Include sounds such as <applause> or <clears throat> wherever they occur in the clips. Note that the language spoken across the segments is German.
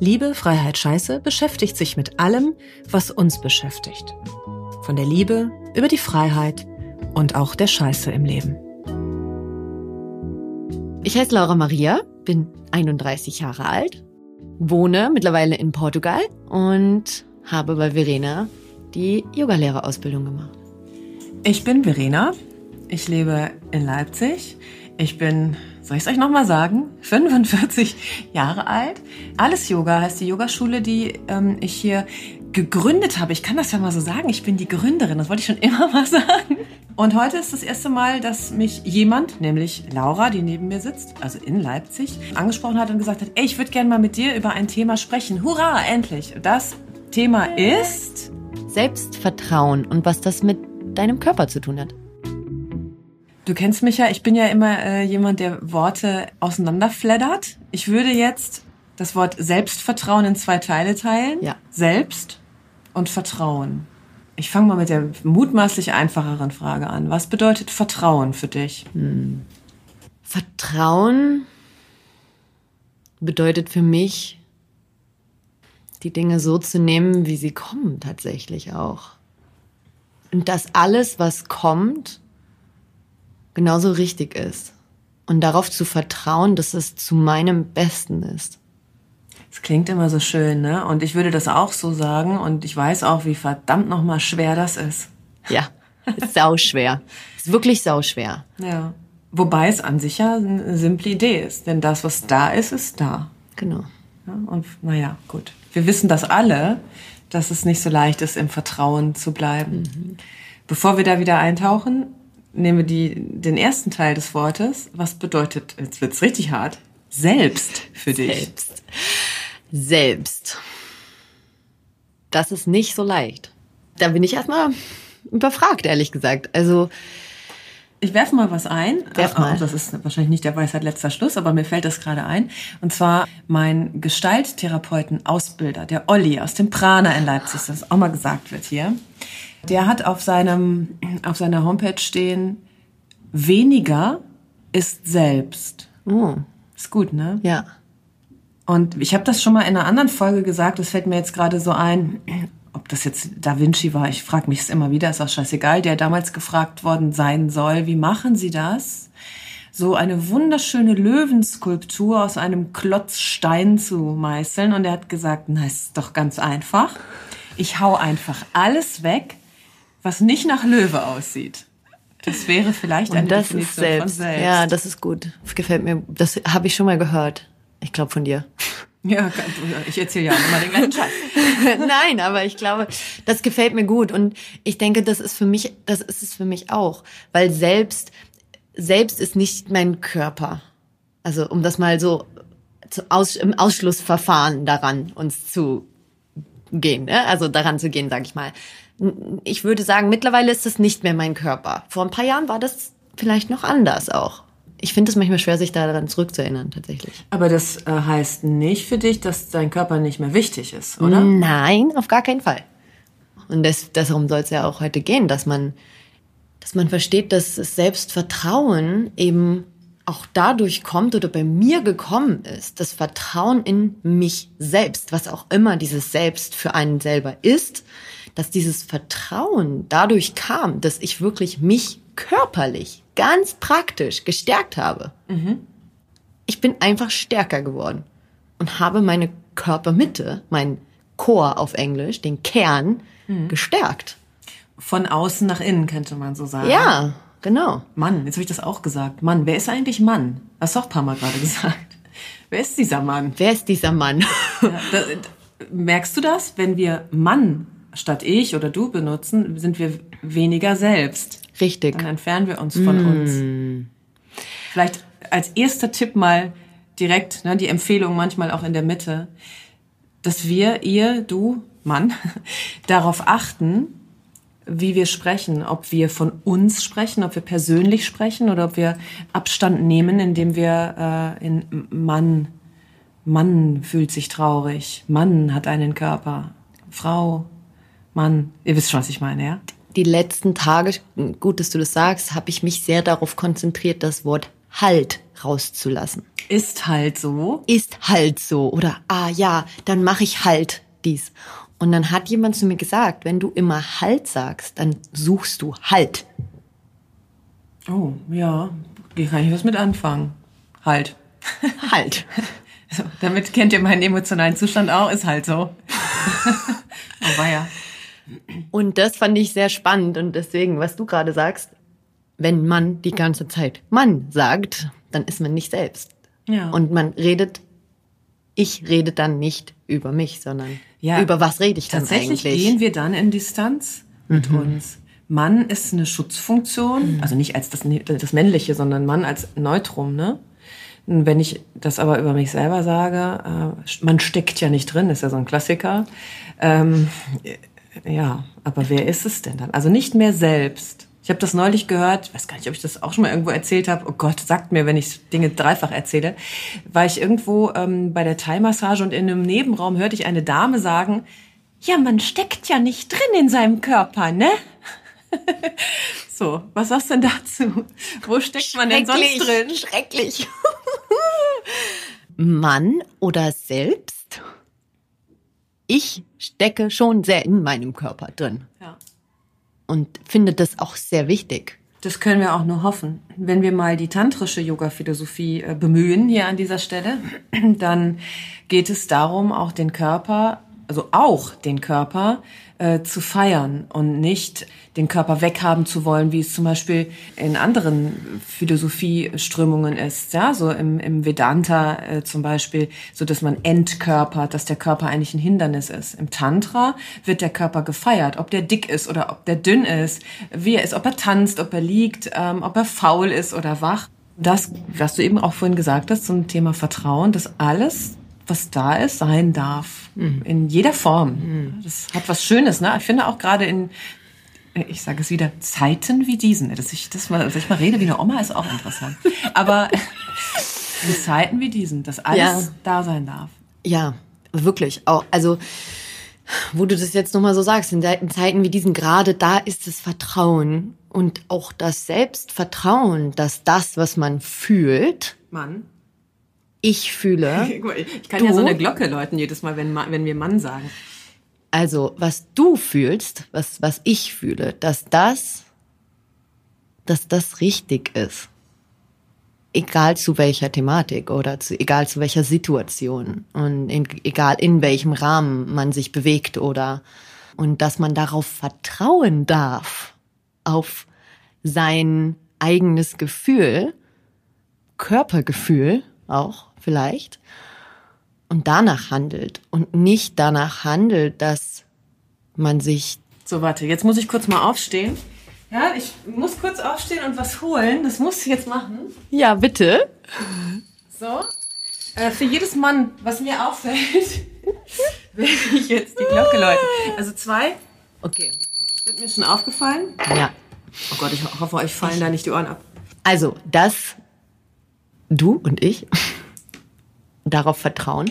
Liebe, Freiheit, Scheiße beschäftigt sich mit allem, was uns beschäftigt. Von der Liebe über die Freiheit und auch der Scheiße im Leben. Ich heiße Laura Maria, bin 31 Jahre alt, wohne mittlerweile in Portugal und habe bei Verena die Yogalehrerausbildung gemacht. Ich bin Verena, ich lebe in Leipzig. Ich bin, soll ich es euch nochmal sagen, 45 Jahre alt. Alles Yoga heißt die Yogaschule, die ähm, ich hier gegründet habe. Ich kann das ja mal so sagen. Ich bin die Gründerin. Das wollte ich schon immer mal <laughs> sagen. Und heute ist das erste Mal, dass mich jemand, nämlich Laura, die neben mir sitzt, also in Leipzig, angesprochen hat und gesagt hat, ey, ich würde gerne mal mit dir über ein Thema sprechen. Hurra, endlich. Das Thema ist Selbstvertrauen und was das mit deinem Körper zu tun hat. Du kennst mich ja, ich bin ja immer äh, jemand, der Worte auseinanderfleddert. Ich würde jetzt das Wort Selbstvertrauen in zwei Teile teilen. Ja. Selbst und Vertrauen. Ich fange mal mit der mutmaßlich einfacheren Frage an. Was bedeutet Vertrauen für dich? Hm. Vertrauen bedeutet für mich, die Dinge so zu nehmen, wie sie kommen, tatsächlich auch. Und dass alles, was kommt, genauso richtig ist. Und darauf zu vertrauen, dass es zu meinem Besten ist. Es klingt immer so schön, ne? Und ich würde das auch so sagen. Und ich weiß auch, wie verdammt nochmal schwer das ist. Ja, ist sauschwer. <laughs> ist wirklich sauschwer. Ja. Wobei es an sich ja eine simple Idee ist. Denn das, was da ist, ist da. Genau. Ja, und naja, gut. Wir wissen das alle, dass es nicht so leicht ist, im Vertrauen zu bleiben. Mhm. Bevor wir da wieder eintauchen, nehmen wir die, den ersten Teil des Wortes. Was bedeutet, jetzt wird's richtig hart, selbst für dich? Selbst. Selbst. Das ist nicht so leicht. Da bin ich erstmal überfragt, ehrlich gesagt. Also, ich werfe mal was ein. Werf mal. Das ist wahrscheinlich nicht der Weisheit letzter Schluss, aber mir fällt das gerade ein. Und zwar mein Gestalttherapeuten-Ausbilder, der Olli aus dem Prana in Leipzig, das auch mal gesagt wird hier. Der hat auf seinem, auf seiner Homepage stehen, weniger ist selbst. oh, Ist gut, ne? ja. Und ich habe das schon mal in einer anderen Folge gesagt, das fällt mir jetzt gerade so ein, ob das jetzt Da Vinci war, ich frage mich es immer wieder, ist auch scheißegal, der damals gefragt worden sein soll, wie machen Sie das? So eine wunderschöne Löwenskulptur aus einem Klotz Stein zu meißeln. Und er hat gesagt, na, ist doch ganz einfach. Ich hau einfach alles weg, was nicht nach Löwe aussieht. Das wäre vielleicht eine Und das Definition ist selbst. von selbst. Ja, das ist gut. Das gefällt mir. Das habe ich schon mal gehört. Ich glaube von dir. ja, ich erzähle ja immer den gleichen Scheiß. <laughs> Nein, aber ich glaube, das gefällt mir gut und ich denke, das ist für mich, das ist es für mich auch, weil selbst selbst ist nicht mein Körper. Also um das mal so aus, im Ausschlussverfahren daran uns zu gehen, ne? also daran zu gehen, sage ich mal. Ich würde sagen, mittlerweile ist es nicht mehr mein Körper. Vor ein paar Jahren war das vielleicht noch anders auch. Ich finde es manchmal schwer, sich daran zurückzuerinnern, tatsächlich. Aber das äh, heißt nicht für dich, dass dein Körper nicht mehr wichtig ist, oder? Nein, auf gar keinen Fall. Und das, darum soll es ja auch heute gehen, dass man, dass man versteht, dass das Selbstvertrauen eben auch dadurch kommt oder bei mir gekommen ist, das Vertrauen in mich selbst, was auch immer dieses Selbst für einen selber ist, dass dieses Vertrauen dadurch kam, dass ich wirklich mich körperlich ganz praktisch gestärkt habe. Ich bin einfach stärker geworden und habe meine Körpermitte, mein Core auf Englisch, den Kern, gestärkt. Von außen nach innen, könnte man so sagen. Ja, genau. Mann, jetzt habe ich das auch gesagt. Mann, wer ist eigentlich Mann? Hast du auch ein paar Mal gerade <laughs> gesagt. Wer ist dieser Mann? Wer ist dieser Mann? Ja, da, da, merkst du das? Wenn wir Mann statt ich oder du benutzen, sind wir weniger selbst. Richtig. Dann entfernen wir uns von uns. Vielleicht als erster Tipp mal direkt, ne, die Empfehlung manchmal auch in der Mitte, dass wir, ihr, du, Mann, <laughs> darauf achten, wie wir sprechen, ob wir von uns sprechen, ob wir persönlich sprechen oder ob wir Abstand nehmen, indem wir äh, in Mann, Mann fühlt sich traurig, Mann hat einen Körper, Frau, Mann, ihr wisst schon, was ich meine, ja? Die letzten Tage, gut, dass du das sagst, habe ich mich sehr darauf konzentriert, das Wort halt rauszulassen. Ist halt so. Ist halt so. Oder, ah ja, dann mache ich halt dies. Und dann hat jemand zu mir gesagt, wenn du immer halt sagst, dann suchst du halt. Oh, ja, hier kann ich was mit anfangen. Halt. Halt. <laughs> So, damit kennt ihr meinen emotionalen Zustand auch, ist halt so. <laughs> oh, war ja. Und das fand ich sehr spannend und deswegen, was du gerade sagst, wenn man die ganze Zeit Mann sagt, dann ist man nicht selbst. Ja. Und man redet, ich rede dann nicht über mich, sondern ja, über was rede ich dann tatsächlich eigentlich? gehen wir dann in Distanz mit mhm. uns. Mann ist eine Schutzfunktion, mhm. also nicht als das, das Männliche, sondern Mann als Neutrum, ne? Wenn ich das aber über mich selber sage, äh, man steckt ja nicht drin, ist ja so ein Klassiker. Ähm, ja, aber wer ist es denn dann? Also nicht mehr selbst. Ich habe das neulich gehört, ich weiß gar nicht, ob ich das auch schon mal irgendwo erzählt habe. Oh Gott, sagt mir, wenn ich Dinge dreifach erzähle. War ich irgendwo ähm, bei der Thai-Massage und in einem Nebenraum hörte ich eine Dame sagen, ja, man steckt ja nicht drin in seinem Körper, ne? <laughs> so, was sagst du denn dazu? Wo steckt man denn sonst drin? Schrecklich. <laughs> Mann oder selbst? Ich stecke schon sehr in meinem Körper drin. Ja und finde das auch sehr wichtig. Das können wir auch nur hoffen. Wenn wir mal die tantrische Yoga-Philosophie äh, bemühen hier an dieser Stelle, <clears throat> dann geht es darum, auch den Körper, also auch den Körper äh, zu feiern und nicht den Körper weghaben zu wollen, wie es zum Beispiel in anderen Philosophieströmungen ist, ja, so im, im Vedanta äh, zum Beispiel, so dass man entkörpert, dass der Körper eigentlich ein Hindernis ist. Im Tantra wird der Körper gefeiert, ob der dick ist oder ob der dünn ist, wie er ist, ob er tanzt, ob er liegt, ähm, ob er faul ist oder wach. Das, was du eben auch vorhin gesagt hast zum Thema Vertrauen, dass alles was da ist, sein darf. Mhm. In jeder Form. Mhm. Das hat was Schönes, ne? Ich finde auch gerade in, ich sage es wieder, Zeiten wie diesen. Dass ich, das mal, dass ich mal rede wie eine Oma ist auch interessant. Aber <laughs> in Zeiten wie diesen, dass alles ja. da sein darf. Ja, wirklich. Auch, also, wo du das jetzt nochmal so sagst, in Zeiten wie diesen, gerade da ist das Vertrauen und auch das Selbstvertrauen, dass das, was man fühlt, Mann ich fühle. <laughs> ich kann du, ja so eine Glocke läuten jedes Mal, wenn, wenn wir Mann sagen. Also, was du fühlst, was, was ich fühle, dass das, dass das richtig ist. Egal zu welcher Thematik oder zu, egal zu welcher Situation und in, egal in welchem Rahmen man sich bewegt oder, und dass man darauf vertrauen darf, auf sein eigenes Gefühl, Körpergefühl auch, vielleicht und danach handelt und nicht danach handelt, dass man sich. So, warte, jetzt muss ich kurz mal aufstehen. Ja, ich muss kurz aufstehen und was holen. Das muss ich jetzt machen. Ja, bitte. So. Äh, für jedes Mann, was mir auffällt, <laughs> werde ich jetzt die Glocke läuten. Also zwei. Okay. Sind mir schon aufgefallen? Ja. Oh Gott, ich hoffe, euch fallen da nicht die Ohren ab. Also, das du und ich darauf vertrauen,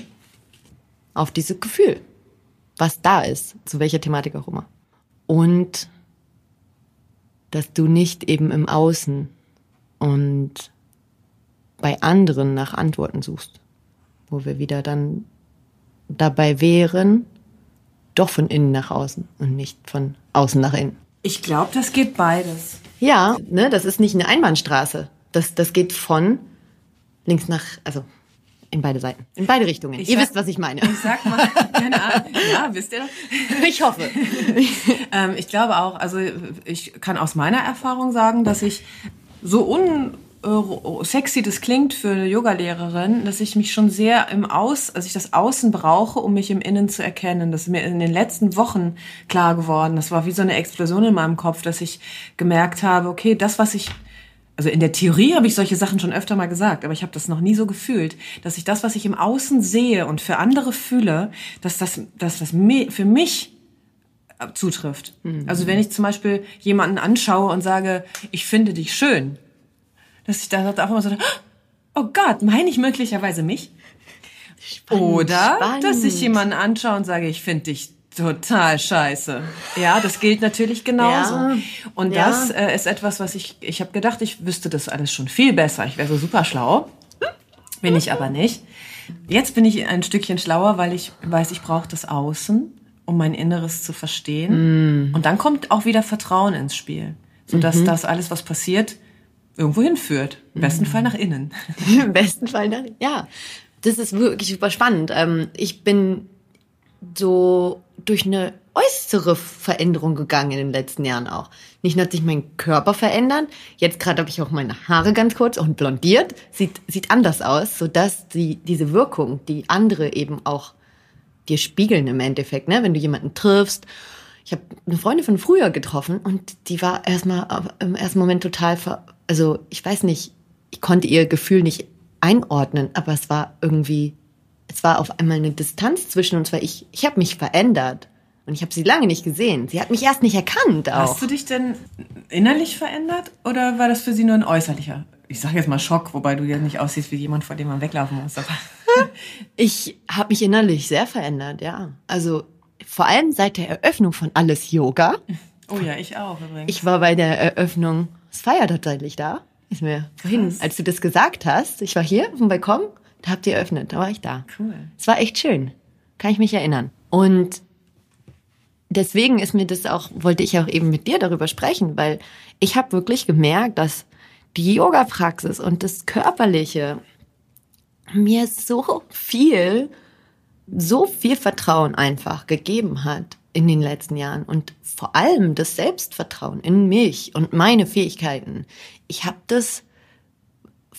auf dieses Gefühl, was da ist, zu welcher Thematik auch immer. Und dass du nicht eben im Außen und bei anderen nach Antworten suchst, wo wir wieder dann dabei wären, doch von innen nach außen und nicht von außen nach innen. Ich glaube, das geht beides. Ja, ne, das ist nicht eine Einbahnstraße. Das, das geht von links nach, also in beide Seiten. In beide Richtungen. Ich ihr sag, wisst, was ich meine. Ich sag mal, <laughs> keine Ahnung. Ja, wisst ihr doch. Ich hoffe. <laughs> ähm, ich glaube auch, also ich kann aus meiner Erfahrung sagen, dass ich so un sexy das klingt für eine Yogalehrerin, dass ich mich schon sehr im Aus, also ich das Außen brauche, um mich im Innen zu erkennen. Das ist mir in den letzten Wochen klar geworden. Das war wie so eine Explosion in meinem Kopf, dass ich gemerkt habe, okay, das, was ich also in der Theorie habe ich solche Sachen schon öfter mal gesagt, aber ich habe das noch nie so gefühlt, dass ich das, was ich im Außen sehe und für andere fühle, dass das, dass das für mich zutrifft. Mhm. Also wenn ich zum Beispiel jemanden anschaue und sage, ich finde dich schön, dass ich da einfach mal so, oh Gott, meine ich möglicherweise mich? Spannend, Oder spannend. dass ich jemanden anschaue und sage, ich finde dich total scheiße. Ja, das gilt natürlich genauso. Ja, und ja. das äh, ist etwas, was ich, ich habe gedacht, ich wüsste das alles schon viel besser. Ich wäre so super schlau. Bin ich aber nicht. Jetzt bin ich ein Stückchen schlauer, weil ich weiß, ich brauche das Außen, um mein Inneres zu verstehen. Mm. Und dann kommt auch wieder Vertrauen ins Spiel. Sodass mhm. das alles, was passiert, irgendwo hinführt. Im besten mhm. Fall nach innen. <laughs> Im besten Fall nach, ja. Das ist wirklich super spannend. Ähm, ich bin so durch eine äußere Veränderung gegangen in den letzten Jahren auch. Nicht nur hat sich mein Körper verändert, jetzt gerade habe ich auch meine Haare ganz kurz und blondiert, sieht, sieht anders aus, sodass die, diese Wirkung, die andere eben auch dir spiegeln im Endeffekt, ne? wenn du jemanden triffst. Ich habe eine Freundin von früher getroffen und die war erstmal im ersten Moment total, ver also ich weiß nicht, ich konnte ihr Gefühl nicht einordnen, aber es war irgendwie es war auf einmal eine Distanz zwischen uns, weil ich, ich habe mich verändert. Und ich habe sie lange nicht gesehen. Sie hat mich erst nicht erkannt auch. Hast du dich denn innerlich verändert oder war das für sie nur ein äußerlicher? Ich sage jetzt mal Schock, wobei du ja nicht aussiehst wie jemand, vor dem man weglaufen muss. <laughs> ich habe mich innerlich sehr verändert, ja. Also vor allem seit der Eröffnung von Alles Yoga. Oh ja, ich auch übrigens. Ich war bei der Eröffnung, es feiert tatsächlich da. Ist mir vorhin, als du das gesagt hast, ich war hier auf dem Balkon da habt ihr eröffnet, da war ich da. Cool. Es war echt schön. Kann ich mich erinnern. Und deswegen ist mir das auch, wollte ich auch eben mit dir darüber sprechen, weil ich habe wirklich gemerkt, dass die Yoga-Praxis und das Körperliche mir so viel, so viel Vertrauen einfach gegeben hat in den letzten Jahren und vor allem das Selbstvertrauen in mich und meine Fähigkeiten. Ich habe das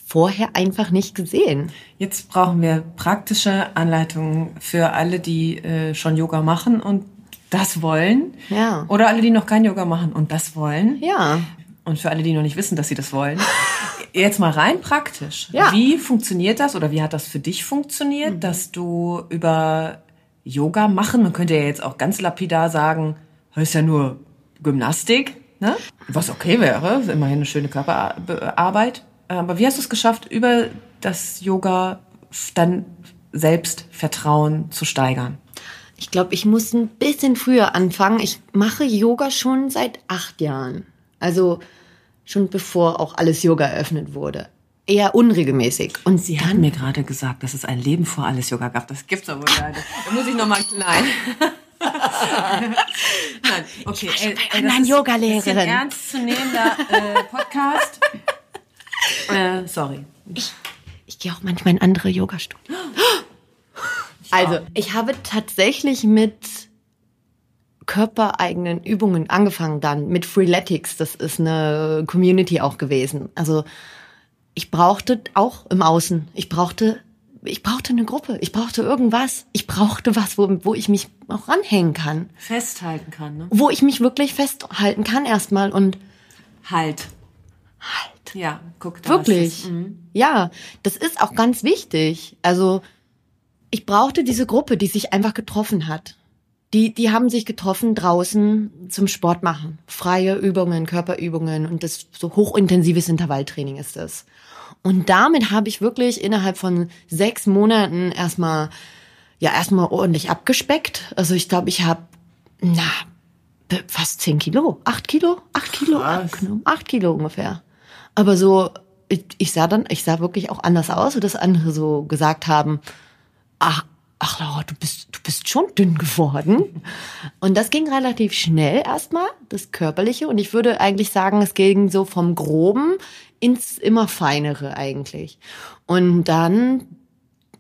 vorher einfach nicht gesehen. Jetzt brauchen wir praktische Anleitungen für alle, die äh, schon Yoga machen und das wollen. Ja. Oder alle, die noch kein Yoga machen und das wollen. Ja. Und für alle, die noch nicht wissen, dass sie das wollen. <laughs> Jetzt mal rein praktisch. Ja. Wie funktioniert das oder wie hat das für dich funktioniert, mhm. dass du über Yoga machen, man könnte ja jetzt auch ganz lapidar sagen, das ist ja nur Gymnastik, ne? was okay wäre, immerhin eine schöne Körperarbeit. Aber wie hast du es geschafft, über das Yoga dann Selbstvertrauen zu steigern? Ich glaube, ich muss ein bisschen früher anfangen. Ich mache Yoga schon seit acht Jahren. Also schon bevor auch alles Yoga eröffnet wurde. Eher unregelmäßig. Und sie hat mir gerade gesagt, dass es ein Leben vor alles Yoga gab. Das gibt's aber wohl leider. Da muss ich nochmal. Nein. <laughs> Nein, okay. Ich ey, ey, das ist, Yoga-Lehrerin. Das ist ein ernstzunehmender äh, Podcast. Äh, <laughs> sorry. Ich, ich gehe auch manchmal in andere Yoga-Studien. Also, ich habe tatsächlich mit körpereigenen Übungen angefangen dann mit Freeletics. Das ist eine Community auch gewesen. Also ich brauchte auch im Außen. Ich brauchte, ich brauchte eine Gruppe. Ich brauchte irgendwas. Ich brauchte was, wo, wo ich mich auch ranhängen kann. Festhalten kann, ne? Wo ich mich wirklich festhalten kann erstmal und halt. Halt. Ja, guck da. Wirklich. Mhm. Ja, das ist auch ganz wichtig. Also ich brauchte diese Gruppe, die sich einfach getroffen hat. Die, die haben sich getroffen draußen zum Sport machen. Freie Übungen, Körperübungen und das so hochintensives Intervalltraining ist das. Und damit habe ich wirklich innerhalb von sechs Monaten erstmal, ja, erstmal ordentlich abgespeckt. Also ich glaube, ich habe, na, fast zehn Kilo, acht Kilo, acht Kilo abgenommen, acht Kilo ungefähr. Aber so, ich, ich sah dann, ich sah wirklich auch anders aus, dass andere so gesagt haben, ach, ach Laura, du bist, du bist schon dünn geworden. Und das ging relativ schnell erstmal, das Körperliche. Und ich würde eigentlich sagen, es ging so vom Groben ins immer Feinere eigentlich. Und dann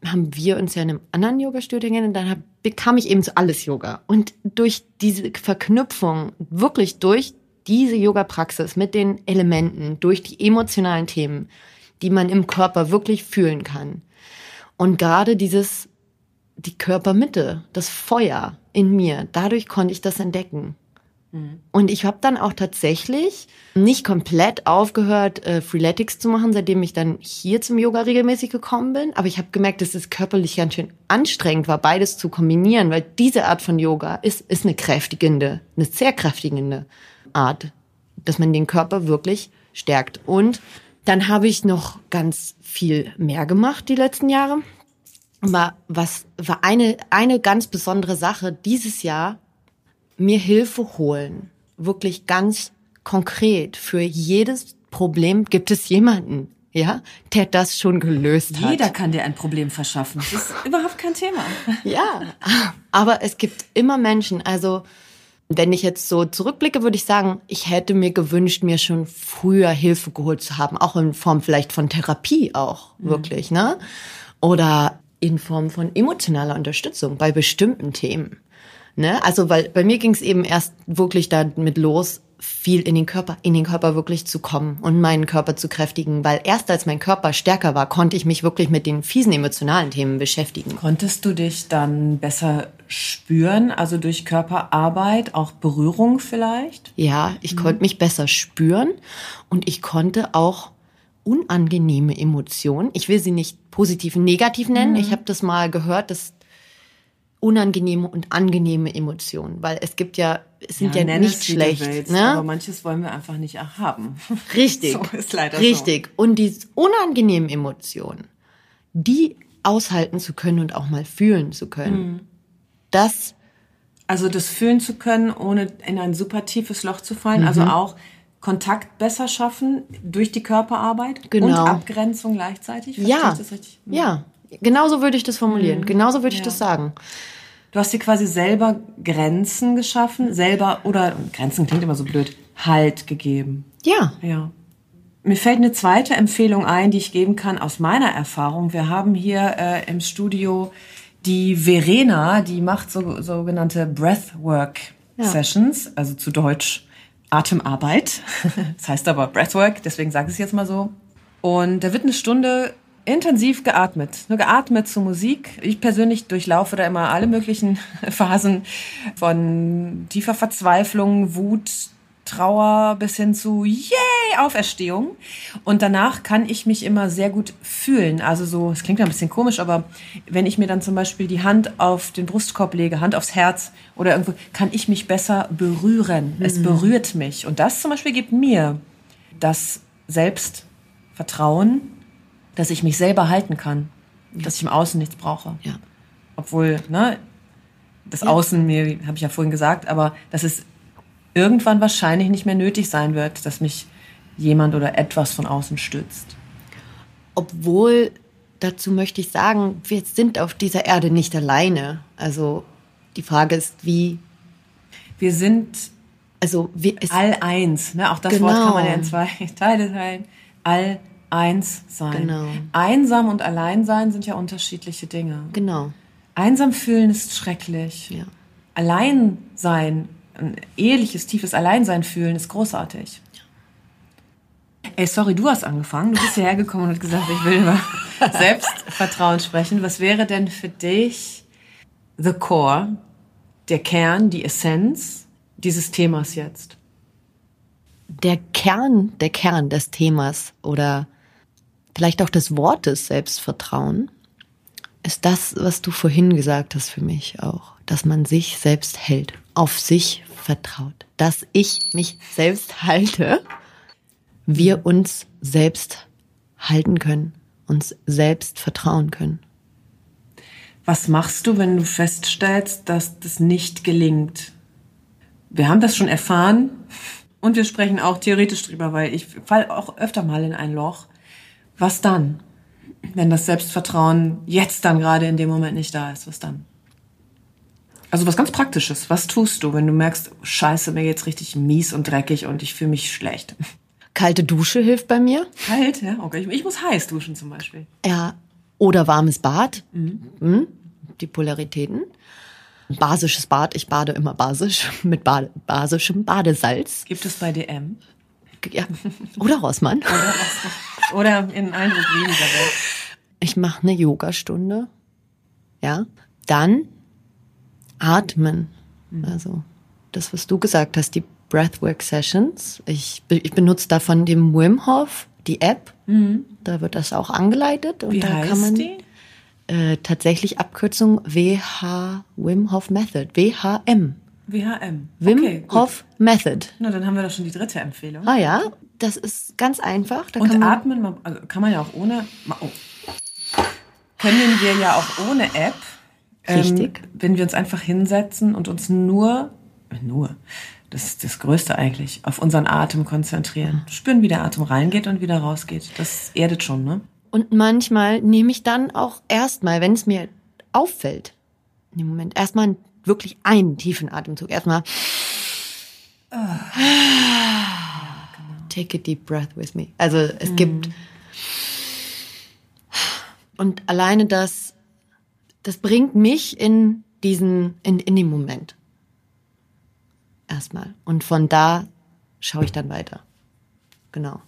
haben wir uns ja in einem anderen Yoga-Studio und dann hab, bekam ich eben so alles Yoga. Und durch diese Verknüpfung, wirklich durch diese Yoga-Praxis mit den Elementen durch die emotionalen Themen, die man im Körper wirklich fühlen kann. Und gerade dieses, die Körpermitte, das Feuer in mir, dadurch konnte ich das entdecken. Und ich habe dann auch tatsächlich nicht komplett aufgehört, äh, Freeletics zu machen, seitdem ich dann hier zum Yoga regelmäßig gekommen bin. Aber ich habe gemerkt, dass es körperlich ganz schön anstrengend war, beides zu kombinieren, weil diese Art von Yoga ist, ist eine kräftigende, eine sehr kräftigende Art, dass man den Körper wirklich stärkt. Und dann habe ich noch ganz viel mehr gemacht die letzten Jahre. Aber was war eine, eine ganz besondere Sache dieses Jahr, mir Hilfe holen. Wirklich ganz konkret. Für jedes Problem gibt es jemanden, ja, der das schon gelöst hat. Jeder kann dir ein Problem verschaffen. Das ist überhaupt kein Thema. Ja, aber es gibt immer Menschen. Also, wenn ich jetzt so zurückblicke, würde ich sagen, ich hätte mir gewünscht, mir schon früher Hilfe geholt zu haben, auch in Form vielleicht von Therapie auch, mhm. wirklich, ne? Oder in Form von emotionaler Unterstützung bei bestimmten Themen. Ne? Also, weil bei mir ging es eben erst wirklich damit los, viel in den Körper, in den Körper wirklich zu kommen und meinen Körper zu kräftigen, weil erst als mein Körper stärker war, konnte ich mich wirklich mit den fiesen emotionalen Themen beschäftigen. Konntest du dich dann besser spüren, also durch Körperarbeit, auch Berührung vielleicht? Ja, ich mhm. konnte mich besser spüren und ich konnte auch unangenehme Emotionen, ich will sie nicht positiv negativ nennen, mhm. ich habe das mal gehört, dass unangenehme und angenehme Emotionen, weil es gibt ja, sind ja, ja nicht schlecht, willst, ne? aber manches wollen wir einfach nicht haben. <laughs> Richtig. so ist leider Richtig. So. Und die unangenehmen Emotionen, die aushalten zu können und auch mal fühlen zu können, mhm. das also das fühlen zu können, ohne in ein super tiefes Loch zu fallen, also mhm. also auch Kontakt besser schaffen durch die Körperarbeit genau. und Abgrenzung gleichzeitig. Verstehe ja, mhm. ja, genauso würde ich das formulieren, mhm. genauso würde ich ja. das sagen. Du hast dir quasi selber Grenzen geschaffen, selber, oder Grenzen klingt immer so blöd, Halt gegeben. Ja. Ja. Mir fällt eine zweite Empfehlung ein, die ich geben kann aus meiner Erfahrung. Wir haben hier äh, im Studio die Verena, die macht so, sogenannte Breathwork Sessions, ja. also zu Deutsch Atemarbeit. <laughs> das heißt aber Breathwork, deswegen sage ich es jetzt mal so. Und da wird eine Stunde intensiv geatmet. Nur geatmet zur Musik. Ich persönlich durchlaufe da immer alle möglichen <laughs> Phasen von tiefer Verzweiflung, Wut, Trauer bis hin zu Yay, Auferstehung. Und danach kann ich mich immer sehr gut fühlen. Also so, es klingt ein bisschen komisch, aber wenn ich mir dann zum Beispiel die Hand auf den Brustkorb lege, Hand aufs Herz oder irgendwo, kann ich mich besser berühren. Mhm. Es berührt mich. Und das zum Beispiel gibt mir das Selbstvertrauen, dass ich mich selber halten kann, ja. dass ich im Außen nichts brauche. Ja. Obwohl, ne, das ja. Außen mir, habe ich ja vorhin gesagt, aber dass es irgendwann wahrscheinlich nicht mehr nötig sein wird, dass mich jemand oder etwas von außen stützt. Obwohl, dazu möchte ich sagen, wir sind auf dieser Erde nicht alleine. Also die Frage ist, wie. Wir sind also wir, all eins. Ne? Auch das genau. Wort kann man ja in zwei <laughs> Teile teilen. All eins sein. Genau. Einsam und allein sein sind ja unterschiedliche Dinge. Genau. Einsam fühlen ist schrecklich. Ja. Allein sein, ein eheliches, tiefes Alleinsein fühlen ist großartig. Ja. Ey, sorry, du hast angefangen. Du bist hierher gekommen und hast gesagt, ich will über <laughs> Selbstvertrauen sprechen. Was wäre denn für dich the core, der Kern, die Essenz dieses Themas jetzt? Der Kern, der Kern des Themas oder vielleicht auch des Wortes Selbstvertrauen, ist das, was du vorhin gesagt hast für mich auch, dass man sich selbst hält, auf sich vertraut, dass ich mich selbst halte, wir uns selbst halten können, uns selbst vertrauen können. Was machst du, wenn du feststellst, dass das nicht gelingt? Wir haben das schon erfahren und wir sprechen auch theoretisch drüber, weil ich fall auch öfter mal in ein Loch was dann? Wenn das Selbstvertrauen jetzt dann gerade in dem Moment nicht da ist, was dann? Also was ganz Praktisches. Was tust du, wenn du merkst, scheiße, mir geht's richtig mies und dreckig und ich fühle mich schlecht? Kalte Dusche hilft bei mir. Kalt, ja, okay. Ich muss heiß duschen zum Beispiel. Ja, oder warmes Bad. Mhm. Mhm. Die Polaritäten. Basisches Bad, ich bade immer basisch <laughs> mit Bade, basischem Badesalz. Gibt es bei DM? Ja. Oder Rossmann. Oder Rossmann. Oder in Eindruck weniger Welt. Ich mache eine Yogastunde. Ja. Dann atmen. Mhm. Also das, was du gesagt hast, die Breathwork Sessions. Ich, ich benutze davon den Wim Hof, die App. Da wird das auch angeleitet. Und Wie da heißt kann man die? Äh, tatsächlich Abkürzung WH Wim Hof Method. WHM. WHM. Wim okay. Hof Method. Na, dann haben wir doch schon die dritte Empfehlung. Ah ja, das ist ganz einfach. Da Und kann man, atmen, man- also kann man ja auch ohne. Oh. Können wir ja auch ohne App. Richtig. Ähm, wenn wir uns einfach hinsetzen und uns nur, nur, das ist das Größte eigentlich, auf unseren Atem konzentrieren. Spüren, wie der Atem reingeht und wieder rausgeht. Das erdet schon, ne? Und manchmal nehme ich dann auch erstmal, wenn es mir auffällt, in dem Moment erstmal wirklich einen tiefen Atemzug. Erstmal. Take a deep breath with me. Also es gibt. Und alleine das, das bringt mich in diesen, in, in den Moment. Erstmal. Und von da schaue ich dann weiter. Genau.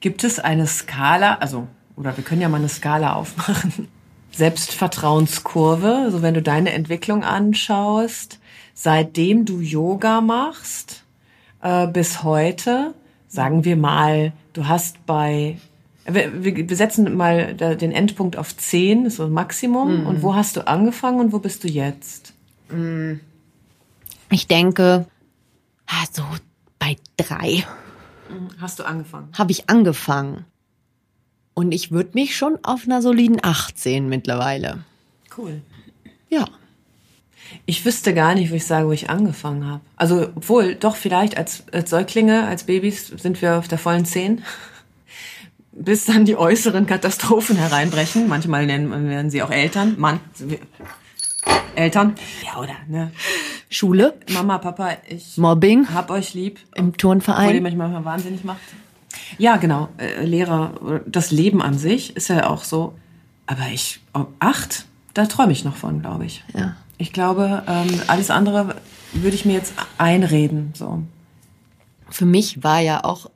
Gibt es eine Skala, also, oder wir können ja mal eine Skala aufmachen. <laughs> Selbstvertrauenskurve, so wenn du deine Entwicklung anschaust, seitdem du Yoga machst, äh, bis heute, sagen wir mal, du hast bei, wir, wir wir setzen mal da den Endpunkt auf 10, ist so ein Maximum. Und wo hast du angefangen und wo bist du jetzt? Ich denke, ah, so bei drei Hast du angefangen? habe ich angefangen. Und ich würde mich schon auf einer soliden 18 mittlerweile. Cool. Ja. Ich wüsste gar nicht, wo ich sage, wo ich angefangen habe. Also, obwohl, doch vielleicht als, als Säuglinge, als Babys sind wir auf der vollen Zehn. <laughs> Bis dann die äußeren Katastrophen hereinbrechen. Manchmal nennen werden sie auch Eltern. Mann, Eltern. Ja, oder, ne? Schule, Mama, Papa, ich Mobbing hab euch lieb. im ihr Turnverein. mich manchmal wahnsinnig macht. Ja, genau. Äh, Lehrer, das Leben an sich ist ja auch so. Aber ich, oh, acht, da träume ich noch von, glaube ich. Ja. Ich glaube, ähm, alles andere würde ich mir jetzt einreden. So. Für mich war ja auch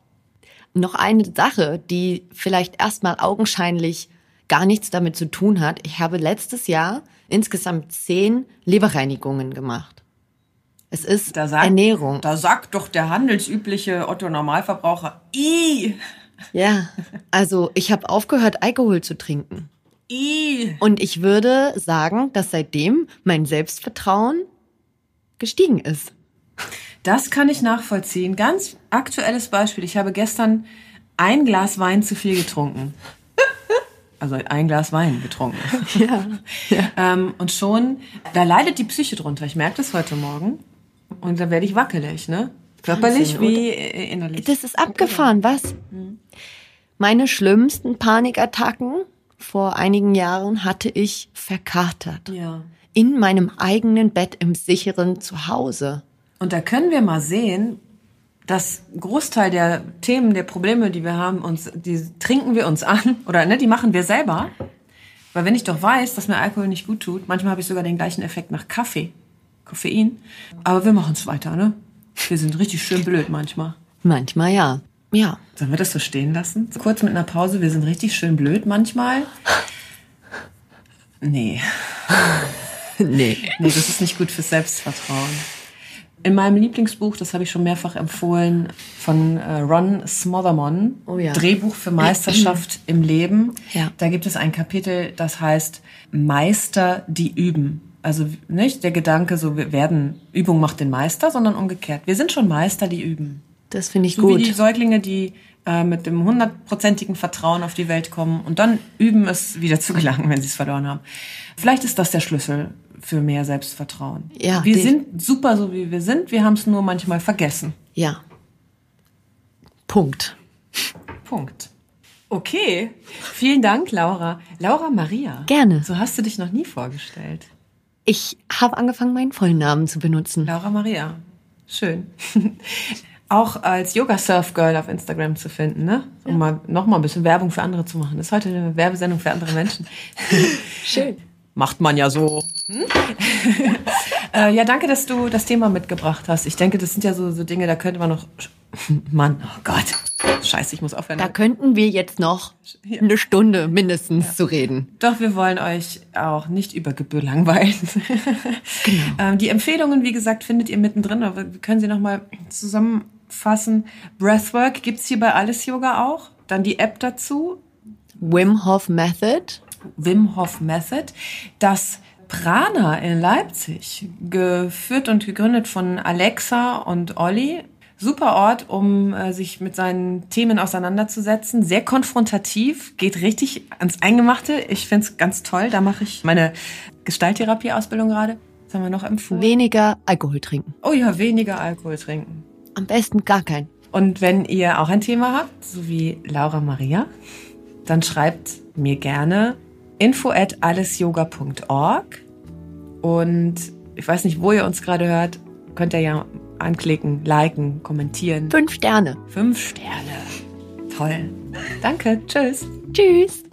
noch eine Sache, die vielleicht erstmal augenscheinlich gar nichts damit zu tun hat. Ich habe letztes Jahr insgesamt zehn Leberreinigungen gemacht. Es ist Da sagt, Ernährung. Da sagt doch der handelsübliche Otto Normalverbraucher, i, Ja, also ich habe aufgehört, Alkohol zu trinken. I. Und ich würde sagen, dass seitdem mein Selbstvertrauen gestiegen ist. Das kann ich nachvollziehen. Ganz aktuelles Beispiel. Ich habe gestern ein Glas Wein zu viel getrunken. <laughs> Also ein Glas Wein getrunken. <laughs> Ja. Ähm, und schon, da leidet die Psyche drunter. Ich merke das heute Morgen. Und da werde ich wackelig, ne? Körperlich Wahnsinn, wie äh, innerlich. Das ist abgefahren, was? Meine schlimmsten Panikattacken vor einigen Jahren hatte ich verkatert. Ja. In meinem eigenen Bett im sicheren Zuhause. Und da können wir mal sehen, dass Großteil der Themen, der Probleme, die wir haben, uns, die trinken wir uns an <laughs> oder ne, die machen wir selber. Weil wenn ich doch weiß, dass mir Alkohol nicht gut tut, manchmal habe ich sogar den gleichen Effekt nach Kaffee, Koffein. Aber wir machen es weiter, ne? Wir sind richtig schön blöd manchmal. Manchmal ja. Ja. Sollen wir das so stehen lassen? So kurz mit einer Pause, wir sind richtig schön blöd manchmal. <laughs> Nee. <laughs> Nee. Nee, das ist nicht gut fürs Selbstvertrauen. In meinem Lieblingsbuch, das habe ich schon mehrfach empfohlen, von äh, Ron Smothermon, Oh ja. Drehbuch für Meisterschaft <clears throat> im Leben. Ja. Da gibt es ein Kapitel, das heißt Meister, die üben. Also nicht der Gedanke, so wir werden, Übung macht den Meister, sondern umgekehrt. Wir sind schon Meister, die üben. Das finde ich So gut. wie die Säuglinge, die äh, mit dem hundertprozentigen Vertrauen auf die Welt kommen und dann üben, es wieder zu gelangen, wenn sie es verloren haben. Vielleicht ist das der Schlüssel für mehr Selbstvertrauen. Ja, wir sind super, so wie wir sind. Wir haben es nur manchmal vergessen. Ja. Punkt. Punkt. Okay. Vielen Dank, Laura. Laura Maria. Gerne. So hast du dich noch nie vorgestellt. Ich habe angefangen, meinen vollen Namen zu benutzen. Laura Maria. Schön. <laughs> Auch als Yoga Surf Girl auf Instagram zu finden, ne? Um mal noch mal ein bisschen Werbung für andere zu machen. Das ist heute eine Werbesendung für andere Menschen. <laughs> Schön. Macht man ja so. Hm? <laughs> äh, ja, danke, dass du das Thema mitgebracht hast. Ich denke, das sind ja so, so Dinge, da könnte man noch <laughs> Mann, oh Gott. Scheiße, ich muss aufhören. Da könnten wir jetzt noch eine Stunde mindestens ja. zu reden. Doch, wir wollen euch auch nicht über Gebühr langweilen. Genau. ähm, die Empfehlungen, wie gesagt, findet ihr mittendrin, aber wir können sie nochmal zusammenfassen. Breathwork gibt's hier bei Alles Yoga auch. Dann die App dazu. Wim Hof Method. Wim Hof Method. Das Prana in Leipzig, geführt und gegründet von Alexa und Olli. Super Ort, um äh, sich mit seinen Themen auseinanderzusetzen. Sehr konfrontativ, geht richtig ans Eingemachte. Ich finde es ganz toll. Da mache ich meine Gestalttherapie-Ausbildung gerade. Was haben wir noch empfohlen? Weniger Alkohol trinken. Oh ja, weniger Alkohol trinken. Am besten gar keinen. Und wenn ihr auch ein Thema habt, so wie Laura Maria, dann schreibt mir gerne info at allesyoga.org. Und ich weiß nicht, wo ihr uns gerade hört, könnt ihr ja anklicken, liken, kommentieren. Fünf Sterne. Fünf Sterne. Toll. Danke. Tschüss. Tschüss.